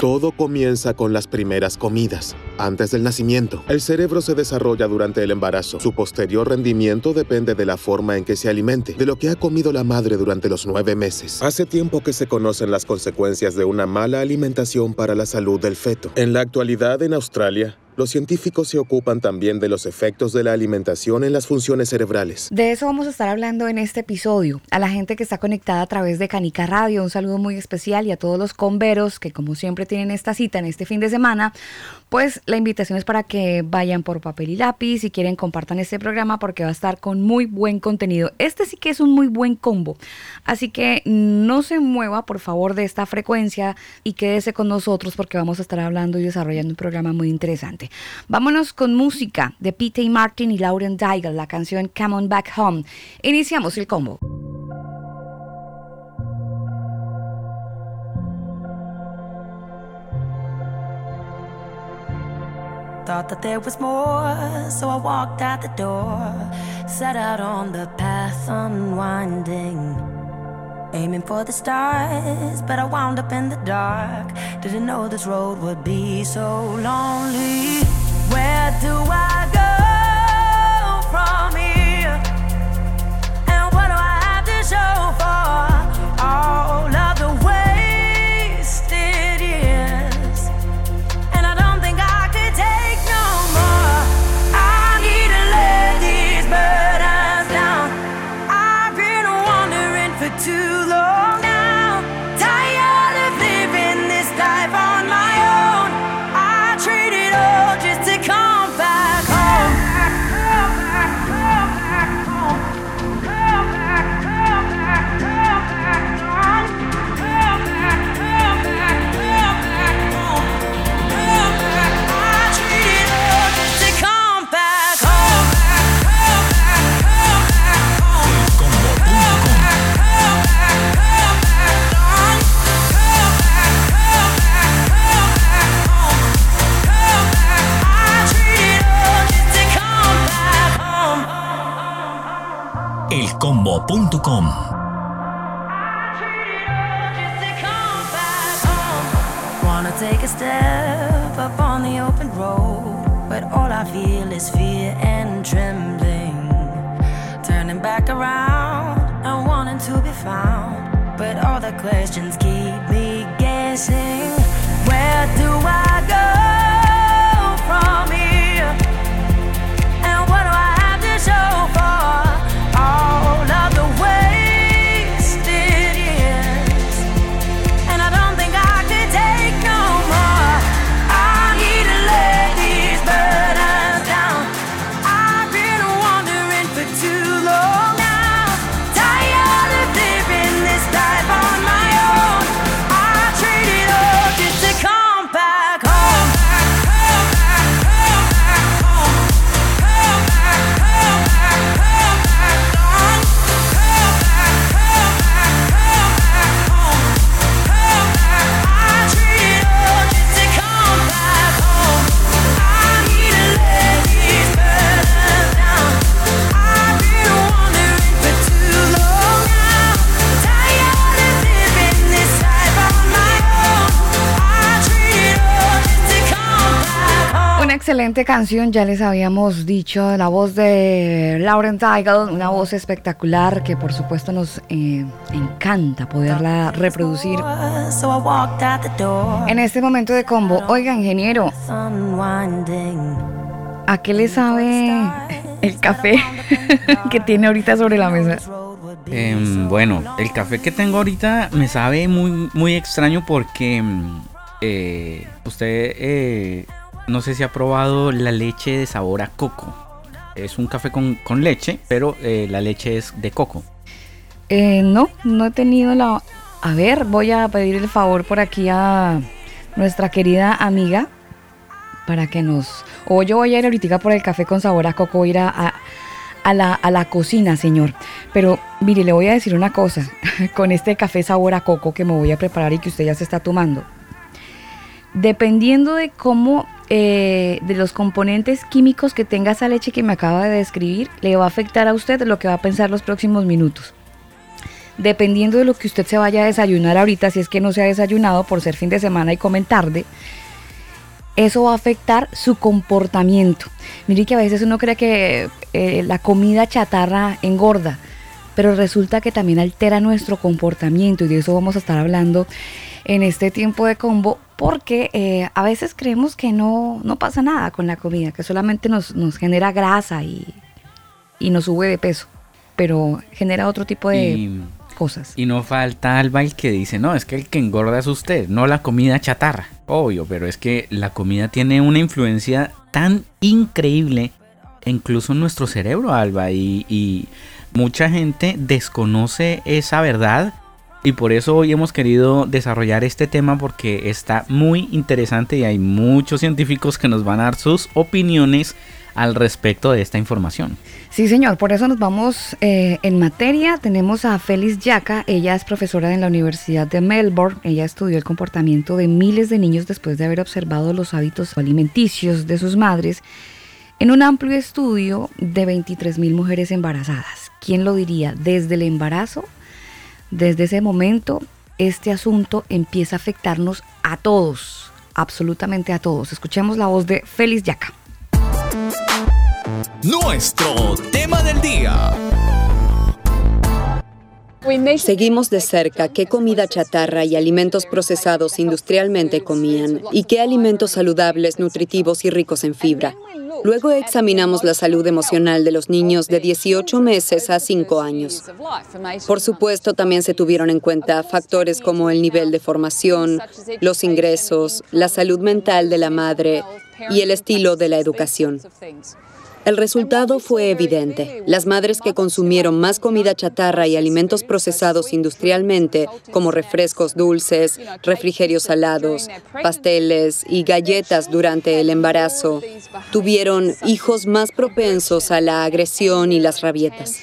Todo comienza con las primeras comidas. Antes del nacimiento, el cerebro se desarrolla durante el embarazo. Su posterior rendimiento depende de la forma en que se alimente, de lo que ha comido la madre durante los nueve meses. Hace tiempo que se conocen las consecuencias de una mala alimentación para la salud del feto. En la actualidad, en Australia, los científicos se ocupan también de los efectos de la alimentación en las funciones cerebrales. De eso vamos a estar hablando en este episodio. A la gente que está conectada a través de Canica Radio, un saludo muy especial y a todos los converos que como siempre tienen esta cita en este fin de semana, pues la invitación es para que vayan por papel y lápiz, si quieren compartan este programa porque va a estar con muy buen contenido. Este sí que es un muy buen combo, así que no se mueva por favor de esta frecuencia y quédese con nosotros porque vamos a estar hablando y desarrollando un programa muy interesante. Vámonos con música de Pete Martin y Lauren Daigle, la canción Come On Back Home. Iniciamos el combo. Thought that there was more, so I walked out the door. Set out on the path unwinding. Aiming for the stars, but I wound up in the dark. Didn't know this road would be so lonely. Where do I go Elcombo.com Wanna take a step up on the open road, but all I feel is fear and trembling. Turning back around and wanting to be found, but all the questions keep me guessing. Excelente canción, ya les habíamos dicho, la voz de Lauren Daigle, una voz espectacular que por supuesto nos eh, encanta poderla reproducir So I walked out the door. en este momento de combo. Oiga, ingeniero. ¿a qué le sabe el café que tiene ahorita sobre la mesa? Em, bueno, el café que tengo ahorita me sabe muy, muy extraño porque mm, eh, usted eh, no sé si ha probado la leche de sabor a coco. Es un café con, con leche, pero eh, la leche es de coco. Eh, no, no he tenido la... A ver, voy a pedir el favor por aquí a nuestra querida amiga para que nos... O yo voy a ir ahorita por el café con sabor a coco, a ir a- a la, a la cocina, señor. Pero mire, le voy a decir una cosa, con este café sabor a coco que me voy a preparar y que usted ya se está tomando. Dependiendo de cómo, eh, de los componentes químicos que tenga esa leche que me acaba de describir, le va a afectar a usted lo que va a pensar los próximos minutos dependiendo de lo que usted se vaya a desayunar ahorita, si es que no se ha desayunado por ser fin de semana y comen tarde, eso va a afectar su comportamiento. Mire que a veces uno cree que eh, la comida chatarra engorda, pero resulta que también altera nuestro comportamiento y de eso vamos a estar hablando en este tiempo de combo porque eh, a veces creemos que no, no pasa nada con la comida, que solamente nos, nos genera grasa y, y nos sube de peso, pero genera otro tipo de cosas. Y no falta Alba el que dice, no, es que el que engorda es usted, no la comida chatarra. Obvio, pero es que la comida tiene una influencia tan increíble, incluso en nuestro cerebro, Alba, y, y mucha gente desconoce esa verdad. Y por eso hoy hemos querido desarrollar este tema porque está muy interesante y hay muchos científicos que nos van a dar sus opiniones al respecto de esta información. Sí, señor, por eso nos vamos eh, en materia. Tenemos a Félix Yaca, ella es profesora en la Universidad de Melbourne, ella estudió el comportamiento de miles de niños después de haber observado los hábitos alimenticios de sus madres en un amplio estudio de 23 mil mujeres embarazadas. ¿Quién lo diría? Desde el embarazo, desde ese momento, este asunto empieza a afectarnos a todos, absolutamente a todos. Escuchemos la voz de Félix Yaca. Nuestro tema del día. Seguimos de cerca qué comida chatarra y alimentos procesados industrialmente comían y qué alimentos saludables, nutritivos y ricos en fibra. Luego examinamos la salud emocional de los niños de 18 meses a 5 años. Por supuesto, también se tuvieron en cuenta factores como el nivel de formación, los ingresos, la salud mental de la madre y el estilo de la educación. El resultado fue evidente. Las madres que consumieron más comida chatarra y alimentos procesados industrialmente, como refrescos dulces, refrigerios salados, pasteles y galletas durante el embarazo, tuvieron hijos más propensos a la agresión y las rabietas.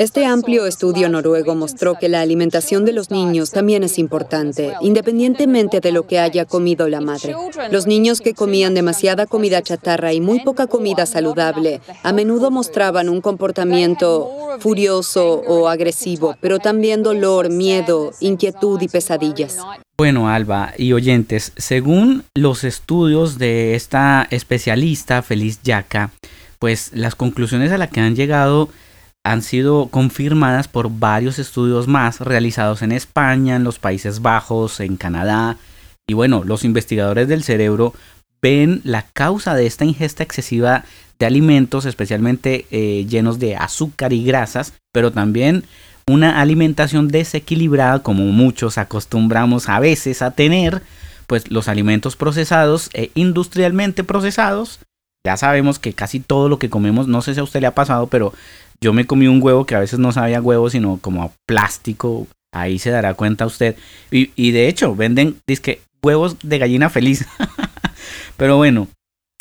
Este amplio estudio noruego mostró que la alimentación de los niños también es importante, independientemente de lo que haya comido la madre. Los niños que comían demasiada comida chatarra y muy poca comida saludable saludable a menudo mostraban un comportamiento furioso o agresivo, pero también dolor, miedo, inquietud y pesadillas. Bueno, Alba y oyentes, según los estudios de esta especialista, Feliz Yaca, pues las conclusiones a las que han llegado han sido confirmadas por varios estudios más realizados en España, en los Países Bajos, en Canadá. Y bueno, los investigadores del cerebro ven la causa de esta ingesta excesiva de alimentos, especialmente eh, llenos de azúcar y grasas, pero también una alimentación desequilibrada como muchos acostumbramos a veces a tener, pues los alimentos procesados e industrialmente procesados. Ya sabemos que casi todo lo que comemos, no sé si a usted le ha pasado, pero yo me comí un huevo que a veces no sabía huevo, sino como plástico. Ahí se dará cuenta usted. Y, de hecho, venden disque, huevos de gallina feliz. pero bueno,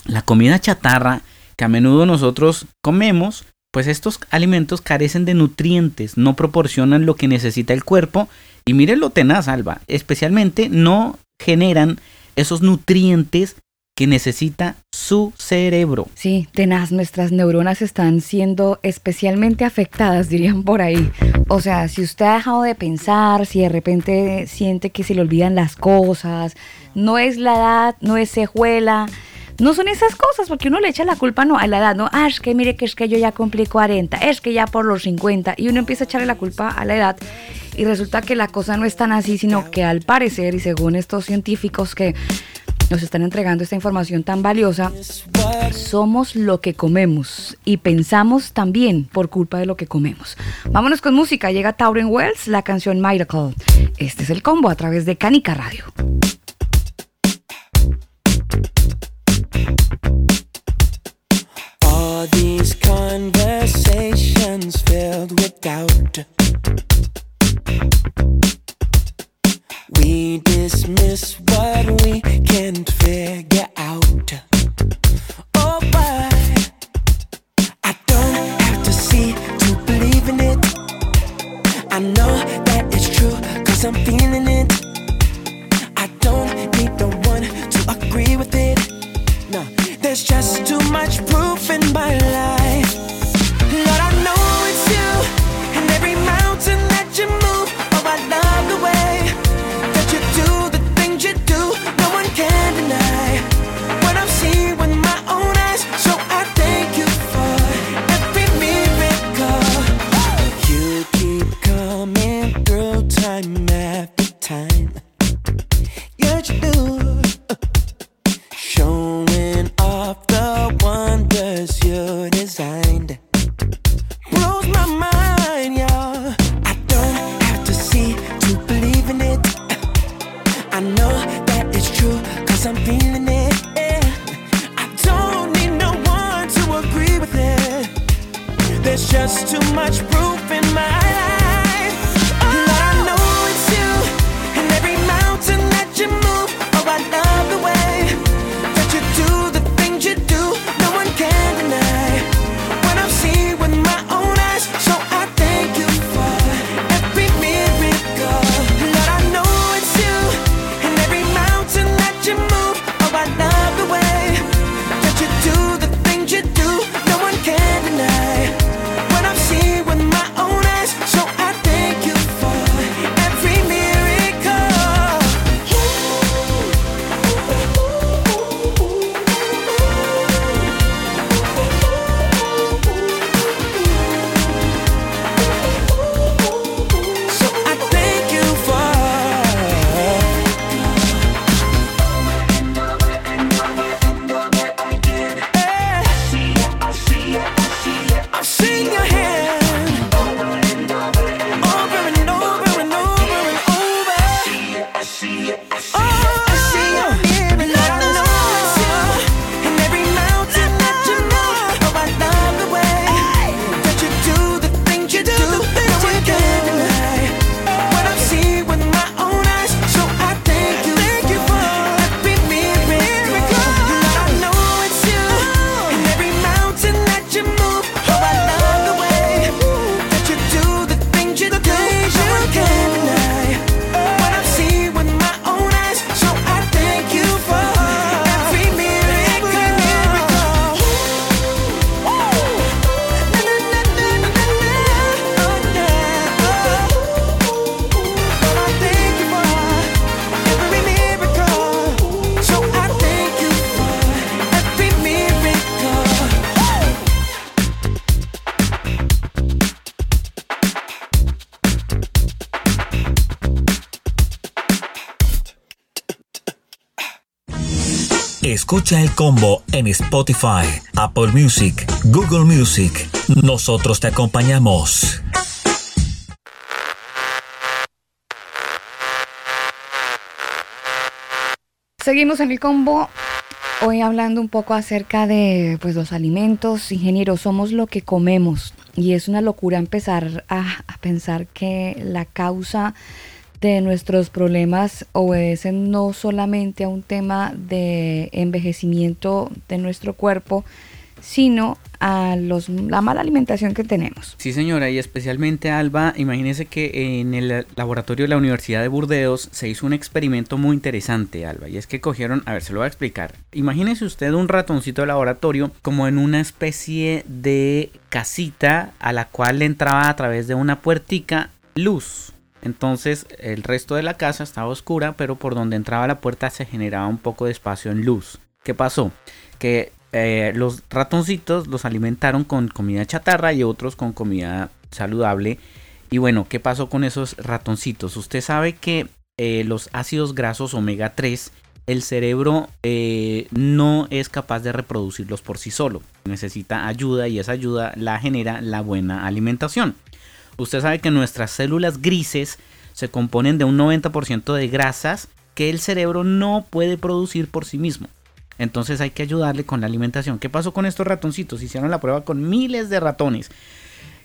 la comida chatarra que a menudo nosotros comemos, pues estos alimentos carecen de nutrientes, no proporcionan lo que necesita el cuerpo y miren lo tenaz, Alba, especialmente no generan esos nutrientes que necesita su cerebro. Sí, tenaz, nuestras neuronas están siendo especialmente afectadas, dirían por ahí. O sea, si usted ha dejado de pensar, si de repente siente que se le olvidan las cosas, no es la edad, no es cejuela, no son esas cosas, porque uno le echa la culpa no a la edad, no, ah, es que mire que es que yo ya cumplí 40, es que ya por los 50, y uno empieza a echarle la culpa a la edad, y resulta que la cosa no es tan así, sino que al parecer, y según estos científicos que nos están entregando esta información tan valiosa, somos lo que comemos y pensamos también por culpa de lo que comemos. Vámonos con música, llega Tauren Wells, la canción Miracle. Este es el combo a través de Canica Radio. These conversations filled with doubt. We dismiss what we can't figure out. Oh, why? I don't have to see to believe in it. I know that it's true, cause I'm feeling. Escucha el combo en Spotify, Apple Music, Google Music. Nosotros te acompañamos. Seguimos en el combo. Hoy hablando un poco acerca de pues, los alimentos. Ingeniero, somos lo que comemos. Y es una locura empezar a pensar que la causa de nuestros problemas obedecen no solamente a un tema de envejecimiento de nuestro cuerpo, sino a los, la mala alimentación que tenemos. Sí, señora, y especialmente Alba, imagínese que en el laboratorio de la Universidad de Burdeos se hizo un experimento muy interesante, Alba, y es que cogieron, a ver, se lo voy a explicar. Imagínese usted un ratoncito de laboratorio como en una especie de casita a la cual le entraba a través de una puertica luz. Entonces el resto de la casa estaba oscura, pero por donde entraba la puerta se generaba un poco de espacio en luz. ¿Qué pasó? Que eh, los ratoncitos los alimentaron con comida chatarra y otros con comida saludable. Y bueno, ¿qué pasó con esos ratoncitos? Usted sabe que eh, los ácidos grasos omega 3, el cerebro eh, no es capaz de reproducirlos por sí solo. Necesita ayuda y esa ayuda la genera la buena alimentación. Usted sabe que nuestras células grises se componen de un 90% de grasas que el cerebro no puede producir por sí mismo. Entonces hay que ayudarle con la alimentación. ¿Qué pasó con estos ratoncitos? Hicieron la prueba con miles de ratones.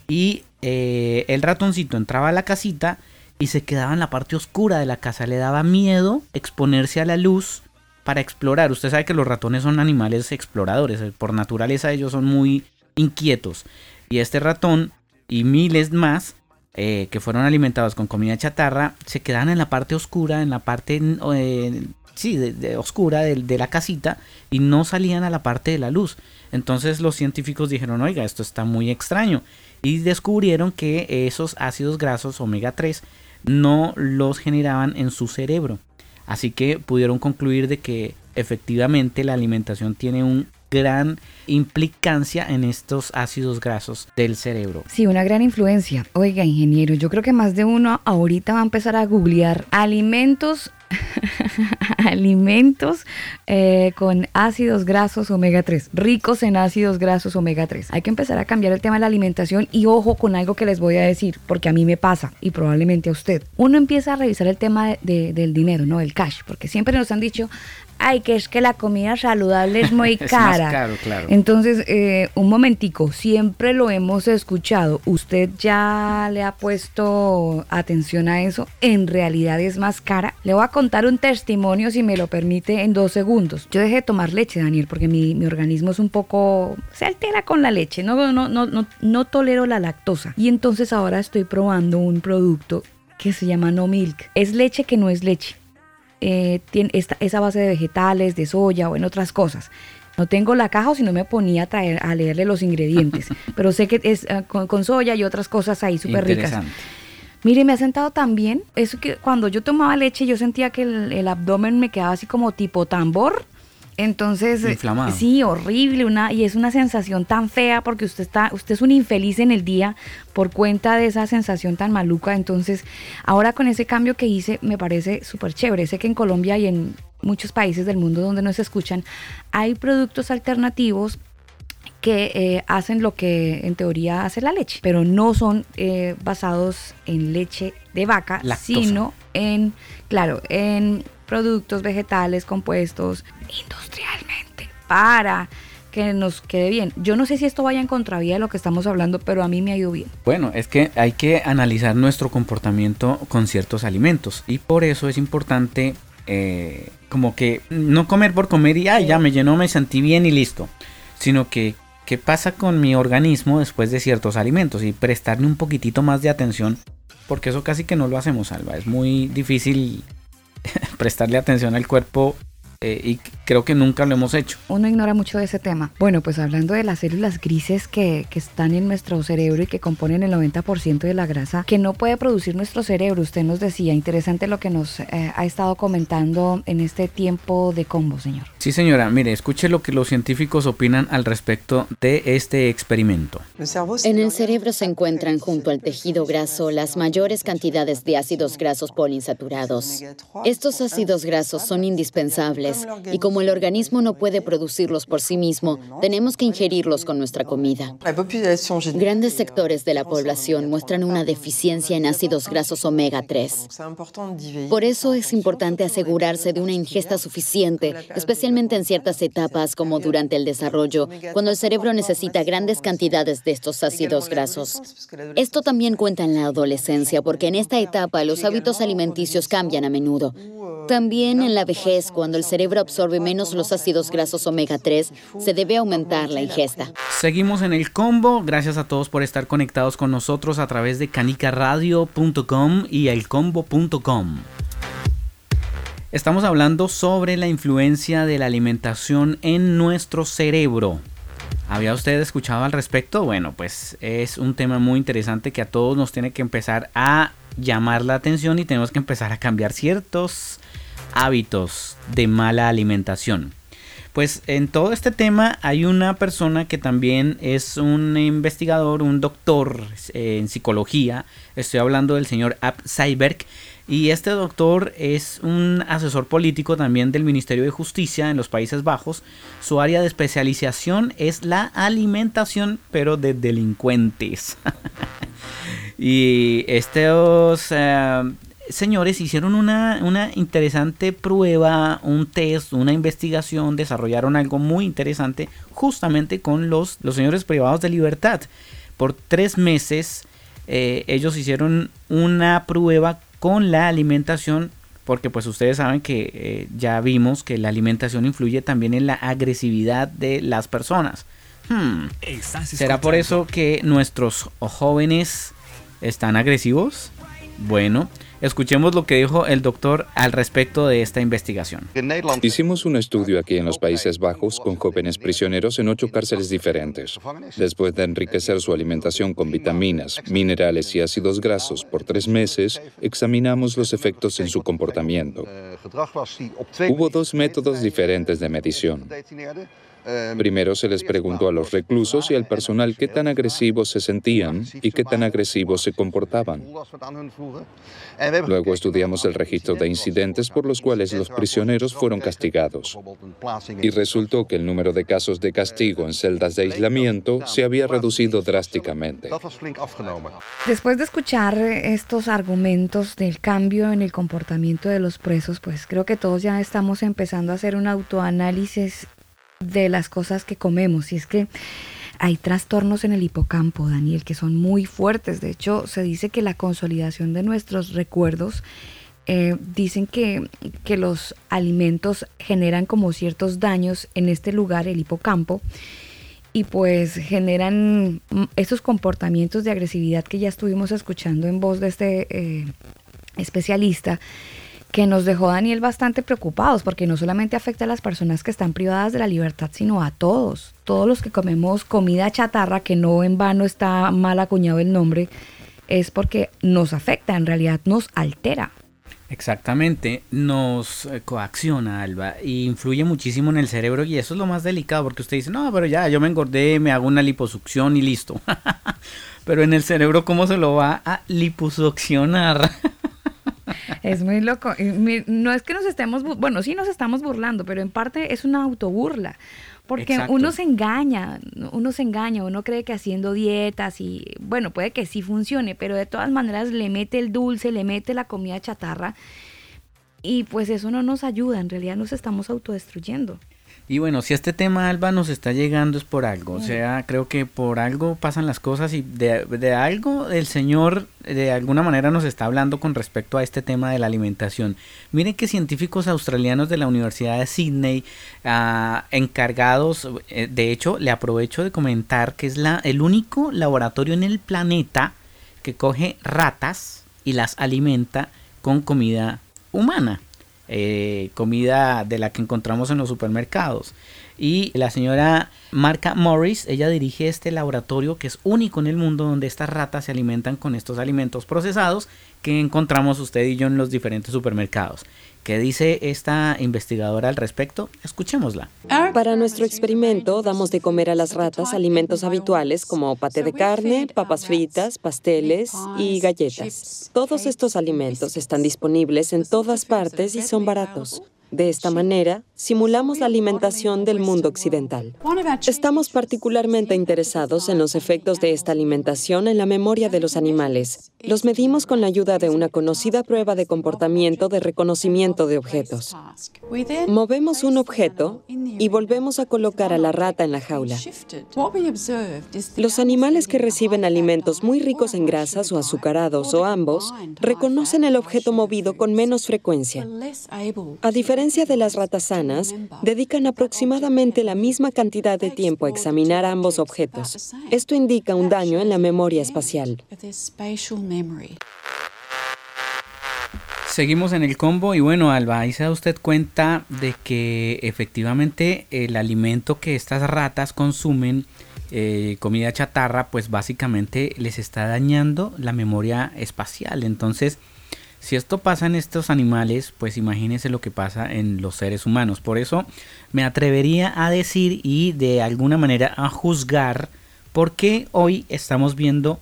Y eh, el ratoncito entraba a la casita y se quedaba en la parte oscura de la casa. Le daba miedo exponerse a la luz para explorar. Usted sabe que los ratones son animales exploradores. Por naturaleza ellos son muy inquietos. Y este ratón y miles más eh, que fueron alimentados con comida chatarra se quedaban en la parte oscura, en la parte eh, sí, de, oscura de, de, la casita y no salían a la parte de la luz. Entonces los científicos dijeron, oiga, esto está muy extraño. Y descubrieron que esos ácidos grasos omega 3 no los generaban en su cerebro. Así que pudieron concluir de que efectivamente la alimentación tiene un gran implicancia en estos ácidos grasos del cerebro. Sí, una gran influencia. Oiga, ingeniero, yo creo que más de uno ahorita va a empezar a googlear alimentos alimentos eh, con ácidos grasos omega 3, ricos en ácidos grasos omega 3. Hay que empezar a cambiar el tema de la alimentación y ojo con algo que les voy a decir, porque a mí me pasa y probablemente a usted. Uno empieza a revisar el tema del dinero, ¿no? El cash, porque siempre nos han dicho, ay, que es que la comida saludable es muy cara. caro, claro. Entonces, eh, un momentico, siempre lo hemos escuchado. ¿Usted ya le ha puesto atención a eso? ¿En realidad es más cara? Le voy a contar un testimonio, si me lo permite, en dos segundos. Yo dejé de tomar leche, Daniel, porque mi, mi organismo es un poco... se altera con la leche, no, no, no, no, no tolero la lactosa. Y entonces ahora estoy probando un producto que se llama No Milk. Es leche que no es leche eh, tiene esta, esa base de vegetales, de soya o en otras cosas. No tengo la caja o si no me ponía a, traer, a leerle los ingredientes. pero sé que es uh, con, con, soya y otras cosas ahí súper ricas. Mire, me ha sentado tan bien. Eso que cuando yo tomaba leche yo sentía que el, el abdomen me quedaba así como tipo tambor. Entonces, Inflamado. sí, horrible, una, y es una sensación tan fea porque usted está, usted es un infeliz en el día por cuenta de esa sensación tan maluca. Entonces, ahora con ese cambio que hice, me parece súper chévere. Sé que en Colombia y en muchos países del mundo donde no se escuchan, hay productos alternativos que eh, hacen lo que en teoría hace la leche, pero no son eh, basados en leche de vaca, Lactosa. sino en, claro, en productos vegetales compuestos industrialmente para que nos quede bien. Yo no sé si esto vaya en contravía de lo que estamos hablando, pero a mí me ha bien. Bueno, es que hay que analizar nuestro comportamiento con ciertos alimentos y por eso es importante eh, como que no comer por comer y ah, ya me llenó, me sentí bien y listo, sino que qué pasa con mi organismo después de ciertos alimentos y prestarle un poquitito más de atención porque eso casi que no lo hacemos, Alba. Es muy difícil prestarle atención al cuerpo eh, y creo que nunca lo hemos hecho. Uno ignora mucho de ese tema. Bueno, pues hablando de las células grises que, que están en nuestro cerebro y que componen el 90% de la grasa que no puede producir nuestro cerebro, usted nos decía, interesante lo que nos eh, ha estado comentando en este tiempo de combo, señor. Sí, señora, mire, escuche lo que los científicos opinan al respecto de este experimento. En el cerebro se encuentran junto al tejido graso las mayores cantidades de ácidos grasos poliinsaturados. Estos ácidos grasos son indispensables y como el organismo no puede producirlos por sí mismo, tenemos que ingerirlos con nuestra comida. Grandes sectores de la población muestran una deficiencia en ácidos grasos omega 3. Por eso es importante asegurarse de una ingesta suficiente, especialmente en ciertas etapas como durante el desarrollo, cuando el cerebro necesita grandes cantidades de estos ácidos grasos. Esto también cuenta en la adolescencia porque en esta etapa los hábitos alimenticios cambian a menudo. También en la vejez, cuando el cerebro absorbe menos los ácidos grasos omega 3, se debe aumentar la ingesta. Seguimos en el combo. Gracias a todos por estar conectados con nosotros a través de canicaradio.com y elcombo.com. Estamos hablando sobre la influencia de la alimentación en nuestro cerebro. ¿Había usted escuchado al respecto? Bueno, pues es un tema muy interesante que a todos nos tiene que empezar a llamar la atención y tenemos que empezar a cambiar ciertos hábitos de mala alimentación. Pues en todo este tema hay una persona que también es un investigador, un doctor eh, en psicología. Estoy hablando del señor Ab Seiberg. Y este doctor es un asesor político también del Ministerio de Justicia en los Países Bajos. Su área de especialización es la alimentación, pero de delincuentes. y estos eh, señores hicieron una, una, interesante prueba, un test, una investigación, desarrollaron algo muy interesante justamente con los, los señores privados de libertad. Por tres meses eh, ellos hicieron una prueba con la alimentación porque pues ustedes saben que eh, ya vimos que la alimentación influye también en la agresividad de las personas. Hmm. ¿Será por eso que nuestros jóvenes ¿Están agresivos? Bueno, escuchemos lo que dijo el doctor al respecto de esta investigación. Hicimos un estudio aquí en los Países Bajos con jóvenes prisioneros en ocho cárceles diferentes. Después de enriquecer su alimentación con vitaminas, minerales y ácidos grasos por tres meses, examinamos los efectos en su comportamiento. Hubo dos métodos diferentes de medición. Primero se les preguntó a los reclusos y al personal qué tan agresivos se sentían y qué tan agresivos se comportaban. Luego estudiamos el registro de incidentes por los cuales los prisioneros fueron castigados. Y resultó que el número de casos de castigo en celdas de aislamiento se había reducido drásticamente. Después de escuchar estos argumentos del cambio en el comportamiento de los presos, pues creo que todos ya estamos empezando a hacer un autoanálisis de las cosas que comemos. Y es que hay trastornos en el hipocampo, Daniel, que son muy fuertes. De hecho, se dice que la consolidación de nuestros recuerdos, eh, dicen que, que los alimentos generan como ciertos daños en este lugar, el hipocampo, y pues generan esos comportamientos de agresividad que ya estuvimos escuchando en voz de este eh, especialista que nos dejó Daniel bastante preocupados porque no solamente afecta a las personas que están privadas de la libertad, sino a todos, todos los que comemos comida chatarra, que no en vano está mal acuñado el nombre, es porque nos afecta, en realidad nos altera. Exactamente, nos eh, coacciona, Alba, e influye muchísimo en el cerebro y eso es lo más delicado porque usted dice, no, pero ya, yo me engordé, me hago una liposucción y listo. pero en el cerebro, ¿cómo se lo va a liposuccionar? Es muy loco. No es que nos estemos, bueno, sí nos estamos burlando, pero en parte es una autoburla. Porque uno se engaña, uno se engaña, uno cree que haciendo dietas y, bueno, puede que sí funcione, pero de todas maneras le mete el dulce, le mete la comida chatarra y pues eso no nos ayuda, en realidad nos estamos autodestruyendo. Y bueno, si este tema, Alba, nos está llegando es por algo. O sea, creo que por algo pasan las cosas y de, algo el Señor de alguna manera nos está hablando con respecto a este tema de la alimentación. Miren que científicos australianos de la Universidad de Sydney, ah, encargados, eh, de hecho, le aprovecho de comentar que es la, el único laboratorio en el planeta que coge ratas y las alimenta con comida humana. Eh, comida de la que encontramos en los supermercados. Y la señora Marca Morris, ella dirige este laboratorio que es único en el mundo donde estas ratas se alimentan con estos alimentos procesados que encontramos usted y yo en los diferentes supermercados. ¿Qué dice esta investigadora al respecto? Escuchémosla. Para nuestro experimento damos de comer a las ratas alimentos habituales como pate de carne, papas fritas, pasteles y galletas. Todos estos alimentos están disponibles en todas partes y son baratos. De esta manera, simulamos la alimentación del mundo occidental. Estamos particularmente interesados en los efectos de esta alimentación en la memoria de los animales. Los medimos con la ayuda de una conocida prueba de comportamiento de reconocimiento de objetos. Movemos un objeto y volvemos a colocar a la rata en la jaula. Los animales que reciben alimentos muy ricos en grasas o azucarados o ambos reconocen el objeto movido con menos frecuencia. A diferencia de las ratas sanas, dedican aproximadamente la misma cantidad de tiempo a examinar ambos objetos. Esto indica un daño en la memoria espacial. Seguimos en el combo y bueno, Alba, ahí se da usted cuenta de que efectivamente el alimento que estas ratas consumen, eh, comida chatarra, pues básicamente les está dañando la memoria espacial. Entonces, si esto pasa en estos animales, pues imagínense lo que pasa en los seres humanos. Por eso me atrevería a decir y de alguna manera a juzgar por qué hoy estamos viendo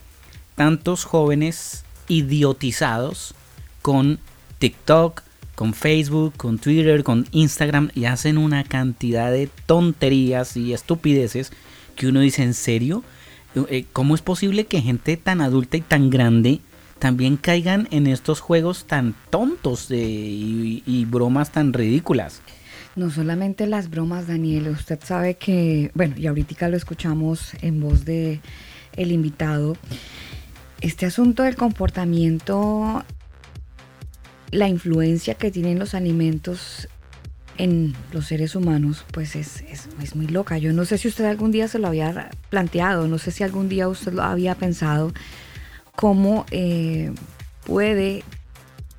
tantos jóvenes idiotizados con TikTok, con Facebook, con Twitter, con Instagram y hacen una cantidad de tonterías y estupideces que uno dice, ¿en serio? Eh, ¿Cómo es posible que gente tan adulta y tan grande también caigan en estos juegos tan tontos y, bromas tan ridículas? No solamente las bromas, Daniel, usted sabe que, bueno, y ahorita lo escuchamos en voz de el invitado, este asunto del comportamiento la influencia que tienen los alimentos en los seres humanos, pues es, es, muy loca. Yo no sé si usted algún día se lo había planteado, no sé si algún día usted lo había pensado, cómo eh, puede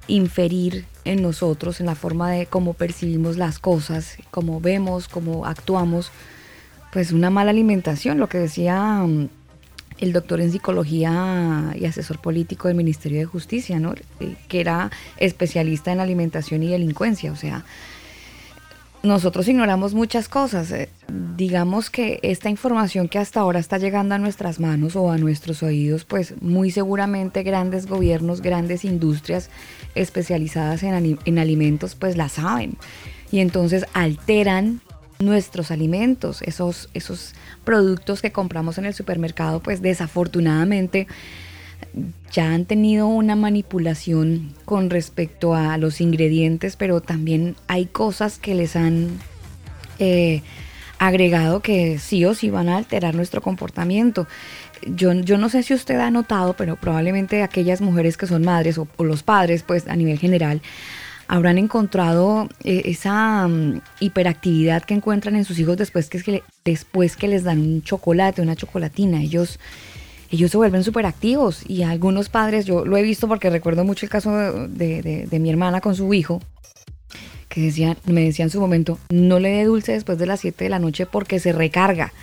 inferir en nosotros, en la forma de cómo percibimos las cosas, cómo vemos, cómo actuamos, pues una mala alimentación, lo que decía mm, el doctor en psicología y asesor político del Ministerio de Justicia, ¿no? Eh, que era especialista en alimentación y delincuencia, o sea, nosotros ignoramos muchas cosas. Eh, digamos que esta información que hasta ahora está llegando a nuestras manos o a nuestros oídos, pues muy seguramente grandes gobiernos, grandes industrias especializadas en, en alimentos, pues la saben. Y entonces alteran nuestros alimentos, esos, esos productos que compramos en el supermercado, pues desafortunadamente ya han tenido una manipulación con respecto a los ingredientes, pero también hay cosas que les han eh, agregado que sí o sí van a alterar nuestro comportamiento. Yo, yo, no sé si usted ha notado, pero probablemente aquellas mujeres que son madres o, los padres, pues a nivel general, habrán encontrado eh, esa mm, hiperactividad que encuentran en sus hijos después que, después que les dan un chocolate, una chocolatina. Ellos ellos se vuelven súper activos y algunos padres, yo lo he visto porque recuerdo mucho el caso de, mi hermana con su hijo, que decían, me decía en su momento, no le dé dulce después de las 7 de la noche porque se recarga.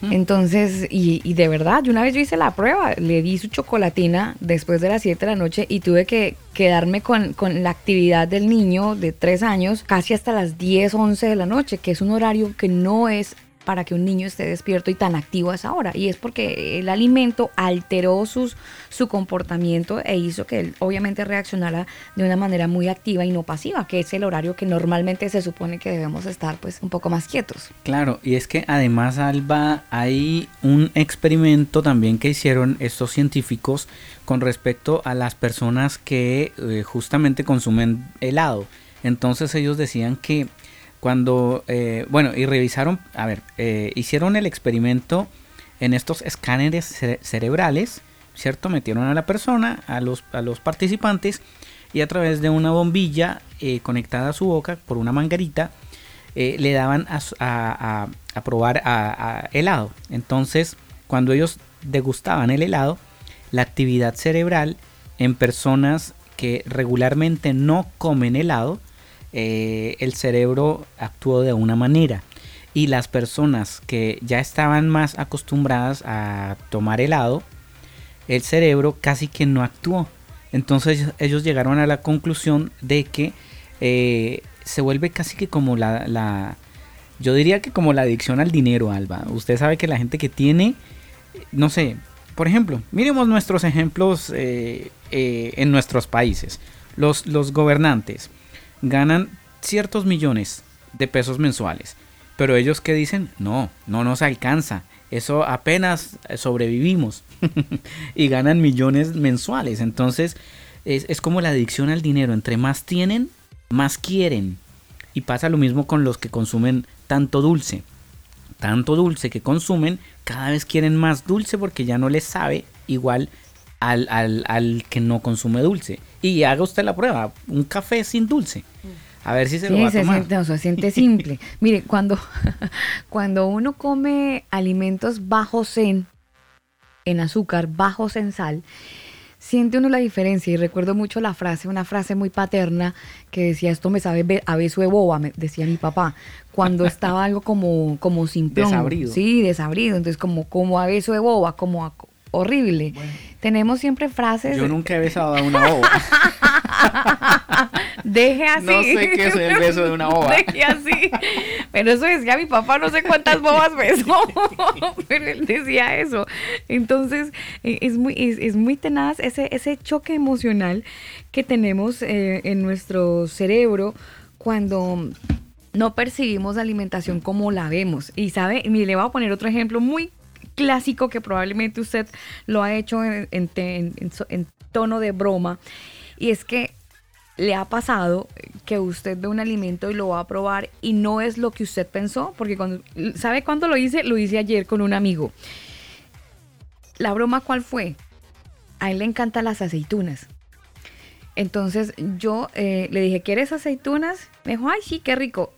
Entonces, y, de verdad, yo una vez yo hice la prueba, le di su chocolatina después de las 7 de la noche y tuve que quedarme con, con, la actividad del niño de 3 años casi hasta las 10, 11 de la noche, que es un horario que no es para que un niño esté despierto y tan activo a esa hora. Y es porque el alimento alteró sus, su comportamiento e hizo que él obviamente reaccionara de una manera muy activa y no pasiva, que es el horario que normalmente se supone que debemos estar pues un poco más quietos. Claro, y es que además Alba hay un experimento también que hicieron estos científicos con respecto a las personas que eh, justamente consumen helado. Entonces ellos decían que cuando, eh, bueno, y revisaron, a ver, eh, hicieron el experimento en estos escáneres cerebrales, ¿cierto? Metieron a la persona, a los, a los participantes, y a través de una bombilla eh, conectada a su boca por una manguerita, le daban a, a probar a, helado. Entonces, cuando ellos degustaban el helado, la actividad cerebral en personas que regularmente no comen helado, eh, el cerebro actuó de una manera y las personas que ya estaban más acostumbradas a tomar helado, el cerebro casi que no actuó. Entonces ellos llegaron a la conclusión de que eh, se vuelve casi que como la, yo diría que como la adicción al dinero, Alba. Usted sabe que la gente que tiene, no sé, por ejemplo, miremos nuestros ejemplos eh, en nuestros países. Los gobernantes ganan ciertos millones de pesos mensuales. Pero ellos que dicen, no, no nos alcanza. Eso apenas sobrevivimos. y ganan millones mensuales. Entonces es, es, como la adicción al dinero. Entre más tienen, más quieren. Y pasa lo mismo con los que consumen tanto dulce. Tanto dulce que consumen, cada vez quieren más dulce porque ya no les sabe igual al, al, al que no consume dulce. Y haga usted la prueba, un café sin dulce. A ver si se lo va a tomar. Se se siente simple. Mire, cuando, cuando uno come alimentos bajos en, en azúcar, bajos en sal, siente uno la diferencia. Y recuerdo mucho la frase, una frase muy paterna que decía, esto me sabe a beso de boba, me decía mi papá, cuando estaba algo como, como simplón. Desabrido. Sí, desabrido. Entonces, como, como a beso de boba, como a, horrible. Tenemos siempre frases. Yo nunca he besado a una boba. Deje así. No sé qué es el beso de una boba. Deje así. Pero eso decía mi papá, no sé cuántas bobas besó. Pero él decía eso. Entonces, e, es muy, es, muy tenaz ese, ese choque emocional que tenemos eh, en nuestro cerebro cuando no percibimos la alimentación como la vemos. Y sabe, le voy a poner otro ejemplo muy clásico que probablemente usted lo ha hecho en, tono de broma. Y es que le ha pasado que usted ve un alimento y lo va a probar y no es lo que usted pensó, porque cuando, ¿sabe cuándo lo hice? Lo hice ayer con un amigo. La broma, ¿cuál fue? A él le encantan las aceitunas. Entonces yo eh, le dije, ¿quieres aceitunas? Me dijo, ay, sí, qué rico.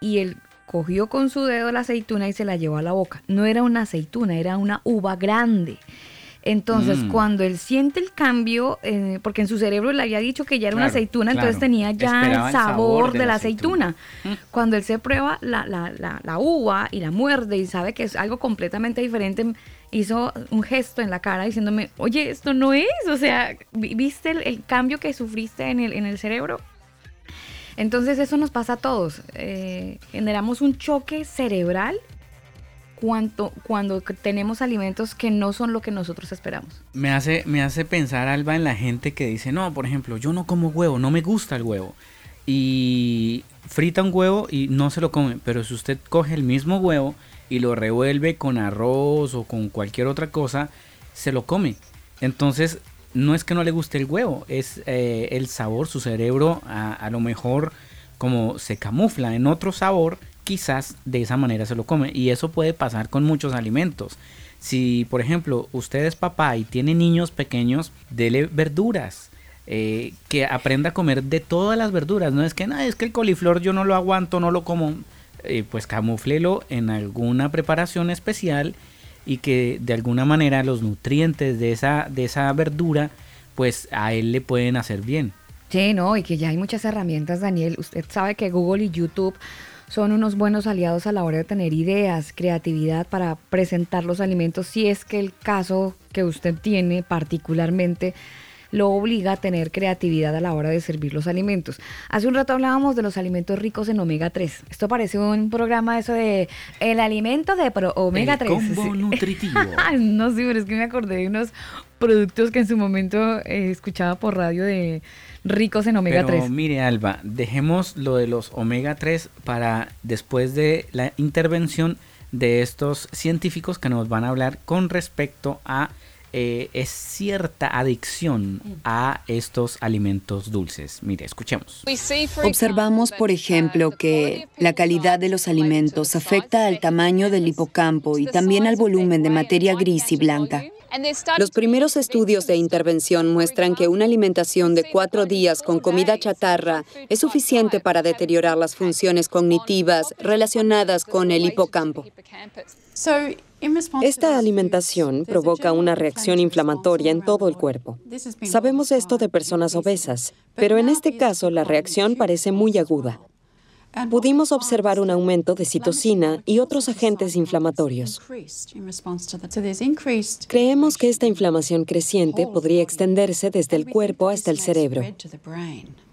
Y él cogió con su dedo la aceituna y se la llevó a la boca. No era una aceituna, era una uva grande. Entonces, Mm. cuando él siente el cambio, eh, porque en su cerebro le había dicho que ya era una Claro, aceituna, entonces tenía ya Esperaba el sabor de, la aceituna. Mm. Cuando él se prueba la, la, la, la uva y la muerde y sabe que es algo completamente diferente, hizo un gesto en la cara diciéndome, oye, esto no es, o sea, vi- ¿viste el, el cambio que sufriste en el, en el cerebro? Entonces eso nos pasa a todos. Eh, generamos un choque cerebral cuando, tenemos alimentos que no son lo que nosotros esperamos. Me hace, me hace pensar, Alba, en la gente que dice, no, por ejemplo, yo no como huevo, no me gusta el huevo. Y frita un huevo y no se lo come. Pero si usted coge el mismo huevo y lo revuelve con arroz o con cualquier otra cosa, se lo come. Entonces, no es que no le guste el huevo, es eh, el sabor, su cerebro a, lo mejor como se camufla en otro sabor, quizás de esa manera se lo come. Y eso puede pasar con muchos alimentos. Si, por ejemplo, usted es papá y tiene niños pequeños, dele verduras. eh, que aprenda a comer de todas las verduras. No es que, no, es que el coliflor yo no lo aguanto, no lo como. Eh, pues camuflelo en alguna preparación especial y que de alguna manera los nutrientes de esa, de esa verdura, pues a él le pueden hacer bien. Sí, no, y que ya hay muchas herramientas, Daniel. Usted sabe que Google y YouTube son unos buenos aliados a la hora de tener ideas, creatividad para presentar los alimentos, si es que el caso que usted tiene particularmente lo obliga a tener creatividad a la hora de servir los alimentos. Hace un rato hablábamos de los alimentos ricos en omega 3. Esto parece un programa eso de el alimento de pro- omega El 3. combo nutritivo. no, sí, pero es que me acordé de unos productos que en su momento eh, escuchaba por radio de ricos en omega Pero 3. mire Alba, dejemos lo de los omega 3 para después de la intervención de estos científicos que nos van a hablar con respecto a eh, es cierta adicción a estos alimentos dulces. Mire, escuchemos. Observamos, por ejemplo, que la calidad de los alimentos afecta al tamaño del hipocampo y también al volumen de materia gris y blanca. Los primeros estudios de intervención muestran que una alimentación de cuatro días con comida chatarra es suficiente para deteriorar las funciones cognitivas relacionadas con el hipocampo. Esta alimentación provoca una reacción inflamatoria en todo el cuerpo. Sabemos esto de personas obesas, pero en este caso la reacción parece muy aguda. Pudimos observar un aumento de citocina y otros agentes inflamatorios. Creemos que esta inflamación creciente podría extenderse desde el cuerpo hasta el cerebro.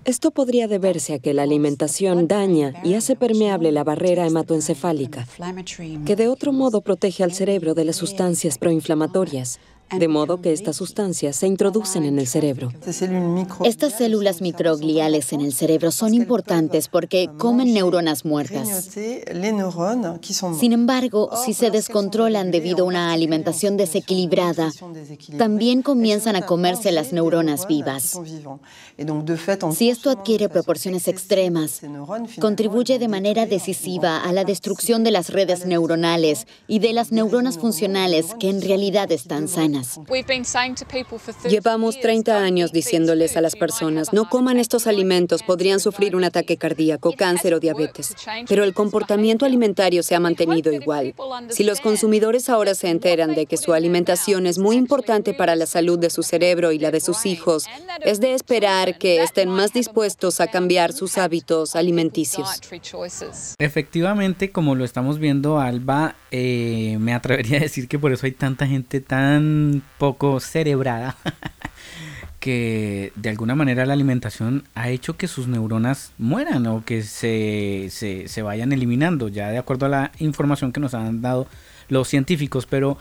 Esto podría deberse a que la alimentación daña y hace permeable la barrera hematoencefálica, que de otro modo protege al cerebro de las sustancias proinflamatorias, de modo que estas sustancias se introducen en el cerebro. Estas células microgliales en el cerebro son importantes porque comen neuronas muertas. Sin embargo, si se descontrolan debido a una alimentación desequilibrada, también comienzan a comerse las neuronas vivas. Si esto adquiere proporciones extremas, contribuye de manera decisiva a la destrucción de las redes neuronales y de las neuronas funcionales que en realidad están sanas. Llevamos 30 años diciéndoles a las personas, no coman estos alimentos, podrían sufrir un ataque cardíaco, cáncer o diabetes. Pero el comportamiento alimentario se ha mantenido igual. Si los consumidores ahora se enteran de que su alimentación es muy importante para la salud de su cerebro y la de sus hijos, es de esperar que estén más dispuestos a cambiar sus hábitos alimenticios. Efectivamente, como lo estamos viendo, Alba, eh, me atrevería a decir que por eso hay tanta gente tan poco cerebrada que de alguna manera la alimentación ha hecho que sus neuronas mueran o que se, se, se vayan eliminando, ya de acuerdo a la información que nos han dado los científicos. Pero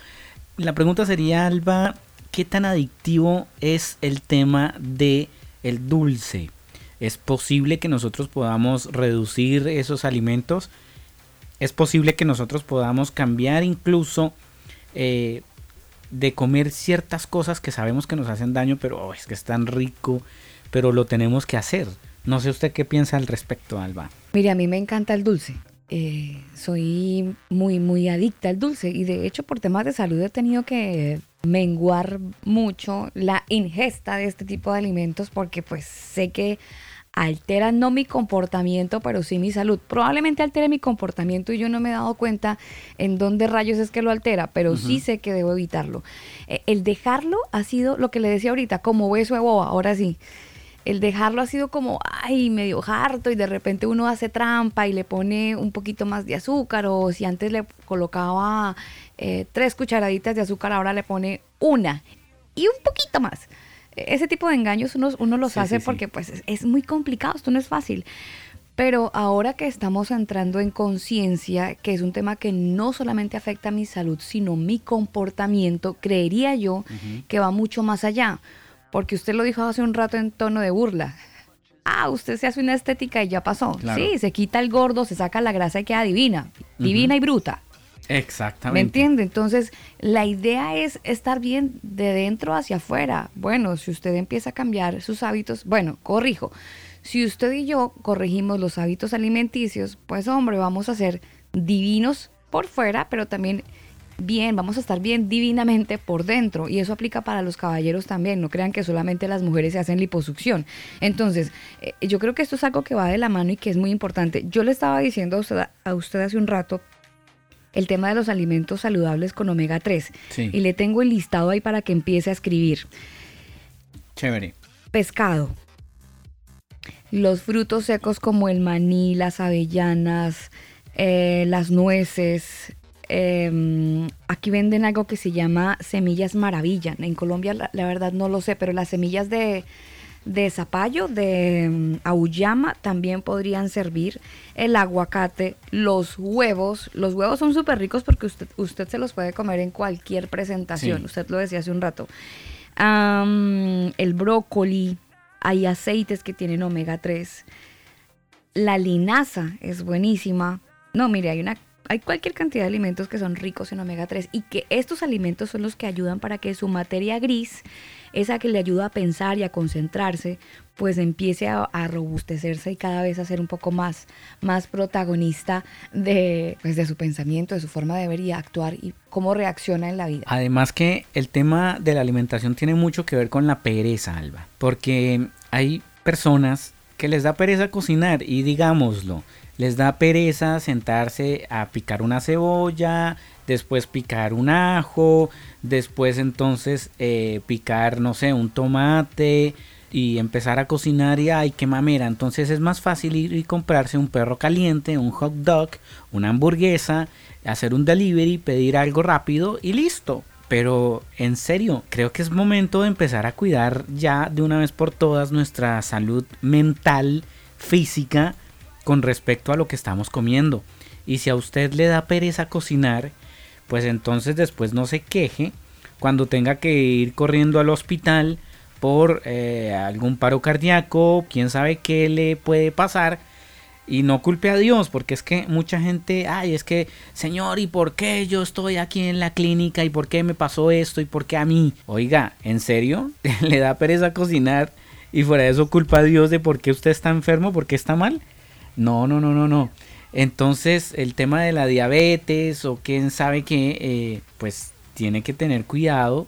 la pregunta sería, Alba, ¿qué tan adictivo es el tema de el dulce? ¿Es posible que nosotros podamos reducir esos alimentos? ¿Es posible que nosotros podamos cambiar incluso eh, de comer ciertas cosas que sabemos que nos hacen daño, pero oh, es que es tan rico, pero lo tenemos que hacer? No sé usted qué piensa al respecto, Alba. Mire, a mí me encanta el dulce. Eh, soy muy, muy adicta al dulce y de hecho por temas de salud he tenido que menguar mucho la ingesta de este tipo de alimentos porque pues sé que altera no mi comportamiento, pero sí mi salud. Probablemente altere mi comportamiento y yo no me he dado cuenta en dónde rayos es que lo altera, pero sí sé que debo evitarlo. Eh, el dejarlo ha sido lo que le decía ahorita, como beso de boba, ahora sí. El dejarlo ha sido como, ay, medio harto y de repente uno hace trampa y le pone un poquito más de azúcar o si antes le colocaba eh, tres cucharaditas de azúcar, ahora le pone una y un poquito más ese tipo de engaños uno, uno los hace porque pues es, muy complicado, esto no es fácil. Pero ahora que estamos entrando en conciencia, que es un tema que no solamente afecta a mi salud, sino mi comportamiento, creería yo que va mucho más allá. Porque usted lo dijo hace un rato en tono de burla. Ah, usted se hace una estética y ya pasó. Sí, se quita el gordo, se saca la grasa y queda divina. Divina y bruta. Exactamente. ¿Me entiende? Entonces, la idea es estar bien de dentro hacia afuera. Bueno, si usted empieza a cambiar sus hábitos, bueno, corrijo. Si usted y yo corregimos los hábitos alimenticios, pues hombre, vamos a ser divinos por fuera, pero también bien, vamos a estar bien divinamente por dentro. Y eso aplica para los caballeros también. No crean que solamente las mujeres se hacen liposucción. Entonces, eh, yo creo que esto es algo que va de la mano y que es muy importante. Yo le estaba diciendo a usted, a usted hace un rato el tema de los alimentos saludables con omega 3. Y le tengo el listado ahí para que empiece a escribir. Chévere. Pescado. Los frutos secos como el maní, las avellanas, eh, las nueces. Em, aquí venden algo que se llama semillas maravilla. En Colombia la verdad no lo sé, pero las semillas de, de zapallo, de um, auyama también podrían servir, el aguacate, los huevos. Los huevos son súper ricos porque usted, usted se los puede comer en cualquier presentación, usted lo decía hace un rato. el brócoli, hay aceites que tienen omega 3. La linaza es buenísima. No, mire, hay una hay cualquier cantidad de alimentos que son ricos en omega 3 y que estos alimentos son los que ayudan para que su materia gris esa que le ayuda a pensar y a concentrarse, pues empiece a, robustecerse y cada vez a ser un poco más, más protagonista de, pues de su pensamiento, de su forma de ver y actuar y cómo reacciona en la vida. Además que el tema de la alimentación tiene mucho que ver con la pereza, Alba, porque hay personas que les da pereza cocinar y digámoslo, les da pereza sentarse a picar una cebolla, después picar un ajo, después entonces eh, picar, no sé, un tomate y empezar a cocinar y ay, qué mamera. Entonces es más fácil ir y comprarse un perro caliente, un hot dog, una hamburguesa, hacer un delivery, pedir algo rápido y listo. Pero en serio, creo que es momento de empezar a cuidar ya de una vez por todas nuestra salud mental, física, con respecto a lo que estamos comiendo. Y si a usted le da pereza cocinar, pues entonces después no se queje cuando tenga que ir corriendo al hospital por eh, algún paro cardíaco, quién sabe qué le puede pasar. Y no culpe a Dios, porque es que mucha gente, ay, es que, Señor, ¿y por qué yo estoy aquí en la clínica? ¿Y por qué me pasó esto? ¿Y por qué a mí? Oiga, ¿en serio? ¿Le da pereza cocinar? Y fuera de eso culpa a Dios de por qué usted está enfermo, por qué está mal. No, no, no, no, no. Entonces el tema de la diabetes o quién sabe qué, eh, pues tiene que tener cuidado,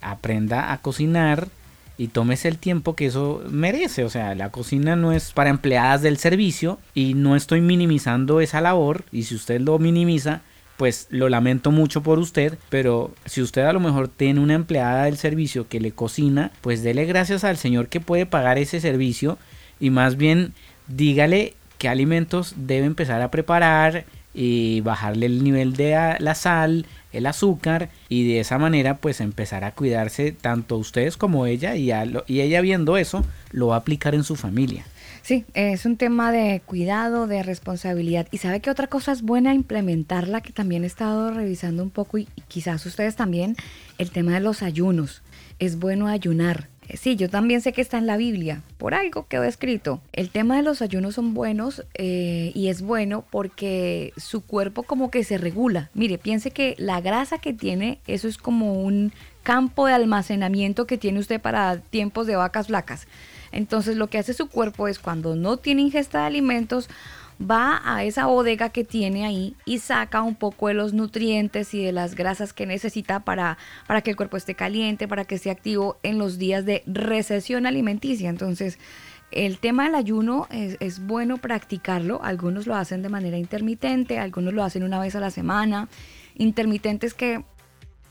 aprenda a cocinar y tómese el tiempo que eso merece. O sea, la cocina no es para empleadas del servicio y no estoy minimizando esa labor y si usted lo minimiza, pues lo lamento mucho por usted, pero si usted a lo mejor tiene una empleada del servicio que le cocina, pues dele gracias al Señor que puede pagar ese servicio y más bien dígale qué alimentos debe empezar a preparar y bajarle el nivel de la sal, el azúcar y de esa manera pues empezar a cuidarse tanto ustedes como ella y, ella viendo eso lo va a aplicar en su familia. Sí, es un tema de cuidado, de responsabilidad. Y sabe que otra cosa es buena implementarla, que también he estado revisando un poco y quizás ustedes también, el tema de los ayunos. Es bueno ayunar. Eh, sí, yo también sé que está en la Biblia, por algo quedó escrito. El tema de los ayunos son buenos eh, y es bueno porque su cuerpo como que se regula. Mire, piense que la grasa que tiene, eso es como un campo de almacenamiento que tiene usted para tiempos de vacas flacas. Entonces lo que hace su cuerpo es cuando no tiene ingesta de alimentos, va a esa bodega que tiene ahí y saca un poco de los nutrientes y de las grasas que necesita para, para que el cuerpo esté caliente, para que esté activo en los días de recesión alimenticia. Entonces, el tema del ayuno es, es, bueno practicarlo. Algunos lo hacen de manera intermitente, algunos lo hacen una vez a la semana. Intermitentes que,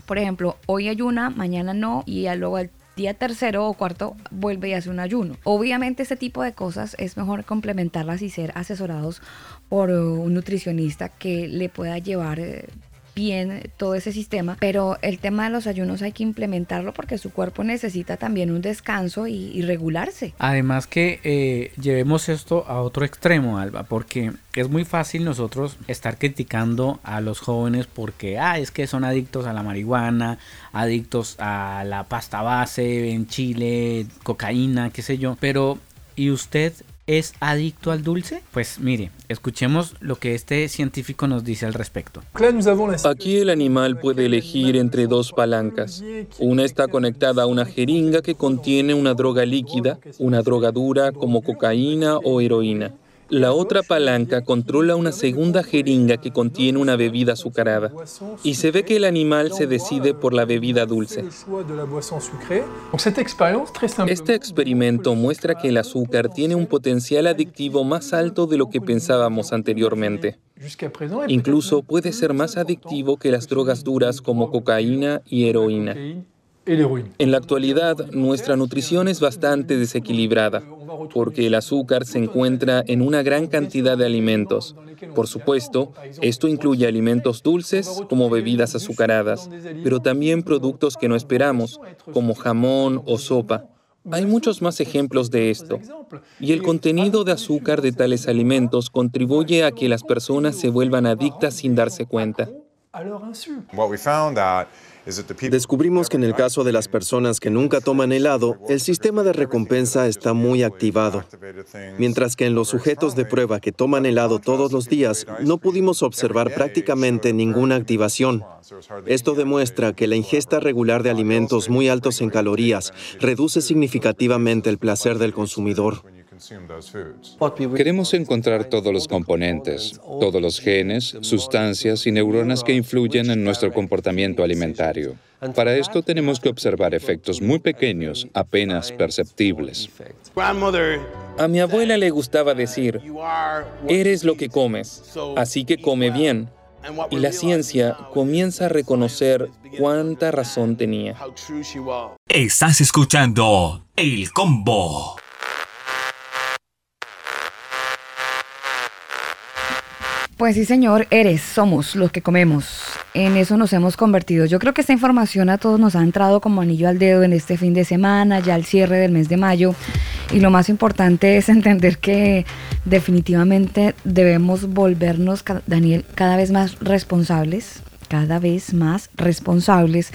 por ejemplo, hoy ayuna, mañana no, y luego el día tercero o cuarto vuelve y hace un ayuno. Obviamente ese tipo de cosas es mejor complementarlas y ser asesorados por un nutricionista que le pueda llevar eh, bien todo ese sistema, pero el tema de los ayunos hay que implementarlo porque su cuerpo necesita también un descanso y, regularse. Además que eh, llevemos esto a otro extremo, Alba, porque es muy fácil nosotros estar criticando a los jóvenes porque, ah, es que son adictos a la marihuana, adictos a la pasta base en Chile, cocaína, qué sé yo, pero ¿y usted es adicto al dulce? Pues mire, escuchemos lo que este científico nos dice al respecto. Aquí el animal puede elegir entre dos palancas. Una está conectada a una jeringa que contiene una droga líquida, una droga dura como cocaína o heroína. La otra palanca controla una segunda jeringa que contiene una bebida azucarada y se ve que el animal se decide por la bebida dulce. Este experimento muestra que el azúcar tiene un potencial adictivo más alto de lo que pensábamos anteriormente. Incluso puede ser más adictivo que las drogas duras como cocaína y heroína. En la actualidad, nuestra nutrición es bastante desequilibrada, porque el azúcar se encuentra en una gran cantidad de alimentos. Por supuesto, esto incluye alimentos dulces como bebidas azucaradas, pero también productos que no esperamos, como jamón o sopa. Hay muchos más ejemplos de esto. Y el contenido de azúcar de tales alimentos contribuye a que las personas se vuelvan adictas sin darse cuenta. Descubrimos que en el caso de las personas que nunca toman helado, el sistema de recompensa está muy activado, mientras que en los sujetos de prueba que toman helado todos los días no pudimos observar prácticamente ninguna activación. Esto demuestra que la ingesta regular de alimentos muy altos en calorías reduce significativamente el placer del consumidor. Queremos encontrar todos los componentes, todos los genes, sustancias y neuronas que influyen en nuestro comportamiento alimentario. Para esto tenemos que observar efectos muy pequeños, apenas perceptibles. A mi abuela le gustaba decir, eres lo que comes, así que come bien. Y la ciencia comienza a reconocer cuánta razón tenía. Estás escuchando El Combo. Pues sí, señor, eres, somos los que comemos. En eso nos hemos convertido. Yo creo que esta información a todos nos ha entrado como anillo al dedo en este fin de semana, ya el cierre del mes de mayo. Y lo más importante es entender que definitivamente debemos volvernos, Daniel, cada vez más responsables, cada vez más responsables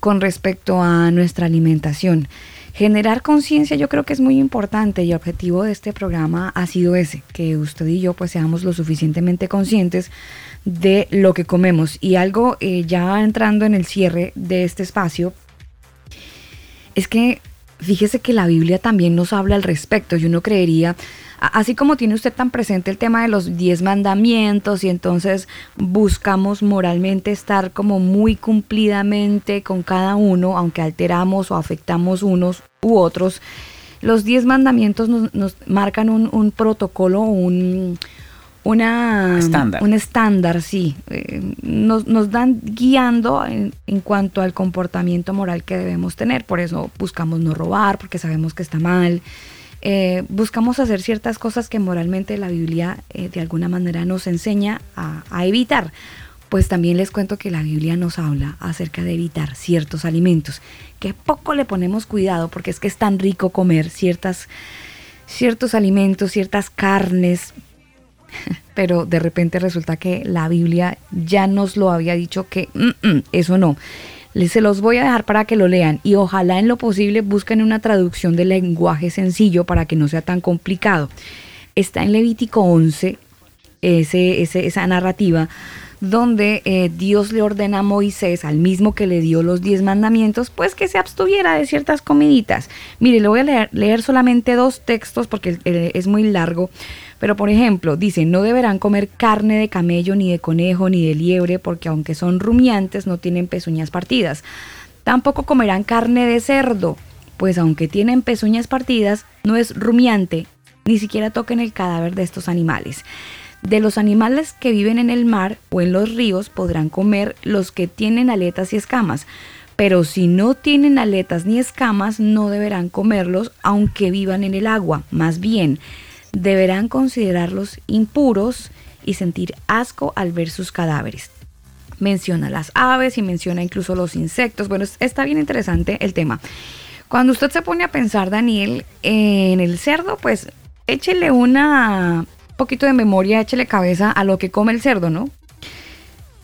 con respecto a nuestra alimentación. Generar conciencia yo creo que es muy importante y el objetivo de este programa ha sido ese, que usted y yo pues seamos lo suficientemente conscientes de lo que comemos. Y algo eh, ya entrando en el cierre de este espacio, es que fíjese que la Biblia también nos habla al respecto y uno creería así como tiene usted tan presente el tema de los diez mandamientos y entonces buscamos moralmente estar como muy cumplidamente con cada uno, aunque alteramos o afectamos unos u otros, los diez mandamientos nos, marcan un, protocolo, un, una, estándar. un estándar, sí. Eh, nos, nos, dan guiando en, en, cuanto al comportamiento moral que debemos tener. Por eso buscamos no robar, porque sabemos que está mal. Eh, buscamos hacer ciertas cosas que moralmente la Biblia eh, de alguna manera nos enseña a, evitar. Pues también les cuento que la Biblia nos habla acerca de evitar ciertos alimentos, que poco le ponemos cuidado porque es que es tan rico comer ciertas, ciertos alimentos, ciertas carnes, pero de repente resulta que la Biblia ya nos lo había dicho que mm, mm, eso no. Se los voy a dejar para que lo lean y ojalá en lo posible busquen una traducción de lenguaje sencillo para que no sea tan complicado. Está en Levítico 11 ese, esa narrativa donde eh, Dios le ordena a Moisés, al mismo que le dio los diez mandamientos, pues que se abstuviera de ciertas comiditas. Mire, le voy a leer, leer solamente dos textos porque eh, es muy largo. Pero por ejemplo, dice, no deberán comer carne de camello, ni de conejo, ni de liebre, porque aunque son rumiantes, no tienen pezuñas partidas. Tampoco comerán carne de cerdo, pues aunque tienen pezuñas partidas, no es rumiante, ni siquiera toquen el cadáver de estos animales. De los animales que viven en el mar o en los ríos podrán comer los que tienen aletas y escamas, pero si no tienen aletas ni escamas no deberán comerlos aunque vivan en el agua. Más bien, deberán considerarlos impuros y sentir asco al ver sus cadáveres. Menciona las aves y menciona incluso los insectos. Bueno, está bien interesante el tema. Cuando usted se pone a pensar, Daniel, en el cerdo, pues échele una poquito de memoria, échele cabeza a lo que come el cerdo, ¿no?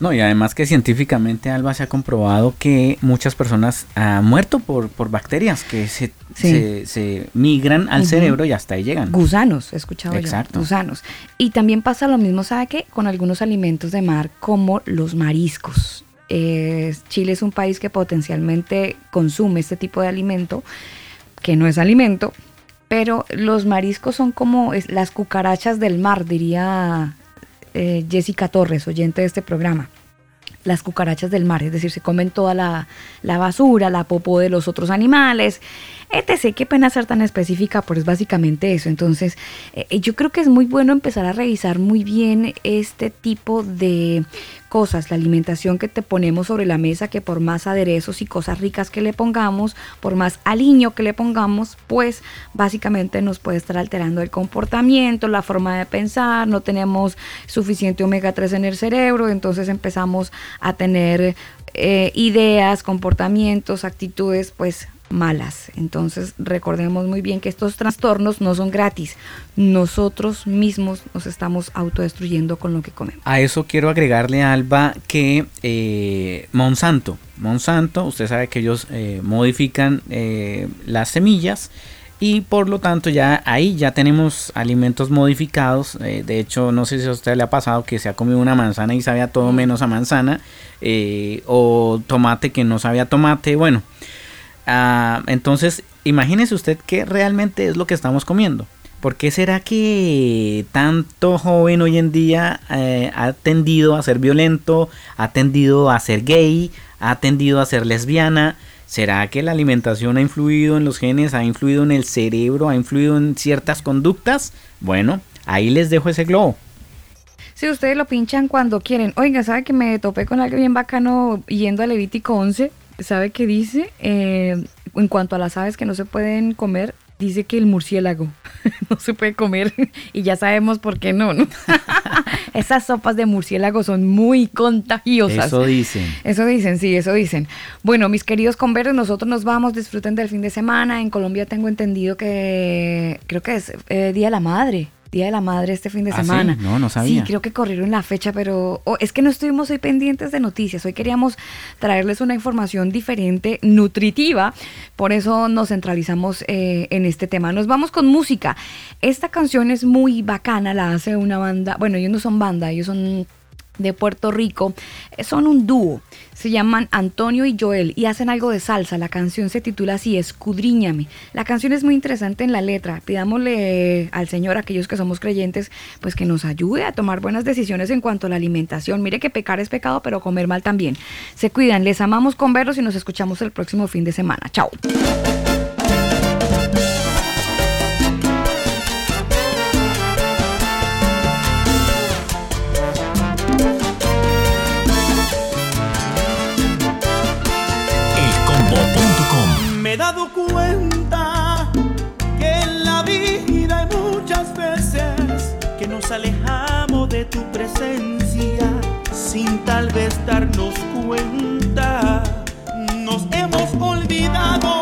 No, y además que científicamente, Alba, se ha comprobado que muchas personas han muerto por, por bacterias que se, se, migran al cerebro y hasta ahí llegan. Gusanos, he escuchado Exacto. Gusanos. Y también pasa lo mismo, ¿sabe qué? Con algunos alimentos de mar como los mariscos. Eh, Chile es un país que potencialmente consume este tipo de alimento, que no es alimento, pero los mariscos son como las cucarachas del mar, diría eh, Jessica Torres, oyente de este programa. Las cucarachas del mar, es decir, se comen toda la, la basura, la popó de los otros animales, etc. Qué pena ser tan específica, pero es básicamente eso. Entonces, eh, yo creo que es muy bueno empezar a revisar muy bien este tipo de cosas, la alimentación que te ponemos sobre la mesa, que por más aderezos y cosas ricas que le pongamos, por más aliño que le pongamos, pues básicamente nos puede estar alterando el comportamiento, la forma de pensar, no tenemos suficiente omega 3 en el cerebro, entonces empezamos a tener eh, ideas, comportamientos, actitudes, pues malas. Entonces recordemos muy bien que estos trastornos no son gratis. Nosotros mismos nos estamos autodestruyendo con lo que comemos. A eso quiero agregarle, Alba, que eh, Monsanto, Monsanto, usted sabe que ellos eh, modifican eh, las semillas y por lo tanto ya ahí ya tenemos alimentos modificados. de hecho, no sé si a usted le ha pasado que se ha comido una manzana y sabía todo menos a manzana o tomate que no sabía tomate. Bueno, Ah, entonces, imagínese usted qué realmente es lo que estamos comiendo. ¿Por qué será que tanto joven hoy en día eh, ha tendido a ser violento, ha tendido a ser gay, ha tendido a ser lesbiana? ¿Será que la alimentación ha influido en los genes, ha influido en el cerebro, ha influido en ciertas conductas? Bueno, ahí les dejo ese globo. Si ustedes lo pinchan cuando quieren. Oiga, ¿sabe que me topé con algo bien bacano yendo a Levítico 11? ¿Sabe qué dice? Eh, en cuanto a las aves que no se pueden comer, dice que el murciélago no se puede comer y ya sabemos por qué no, ¿no? Esas sopas de murciélago son muy contagiosas. Eso dicen. Eso dicen, sí, eso dicen. Bueno, mis queridos conversos, nosotros nos vamos, disfruten del fin de semana. En Colombia tengo entendido que creo que es eh, Día de la Madre. Día de la Madre este fin de ¿Ah, semana. No, no sabía. Sí, creo que corrieron la fecha, pero oh, es que no estuvimos hoy pendientes de noticias. Hoy queríamos traerles una información diferente, nutritiva. Por eso nos centralizamos eh, en este tema. Nos vamos con música. Esta canción es muy bacana, la hace una banda. Bueno, ellos no son banda, ellos son de Puerto Rico, eh, son un dúo, se llaman Antonio y Joel y hacen algo de salsa. La canción se titula así, Escudriñame. La canción es muy interesante en la letra. Pidámosle al Señor, aquellos que somos creyentes, pues que nos ayude a tomar buenas decisiones en cuanto a la alimentación. Mire que pecar es pecado, pero comer mal también. Se cuidan, les amamos con verlos y nos escuchamos el próximo fin de semana. Chao. Darnos cuenta. Nos hemos olvidado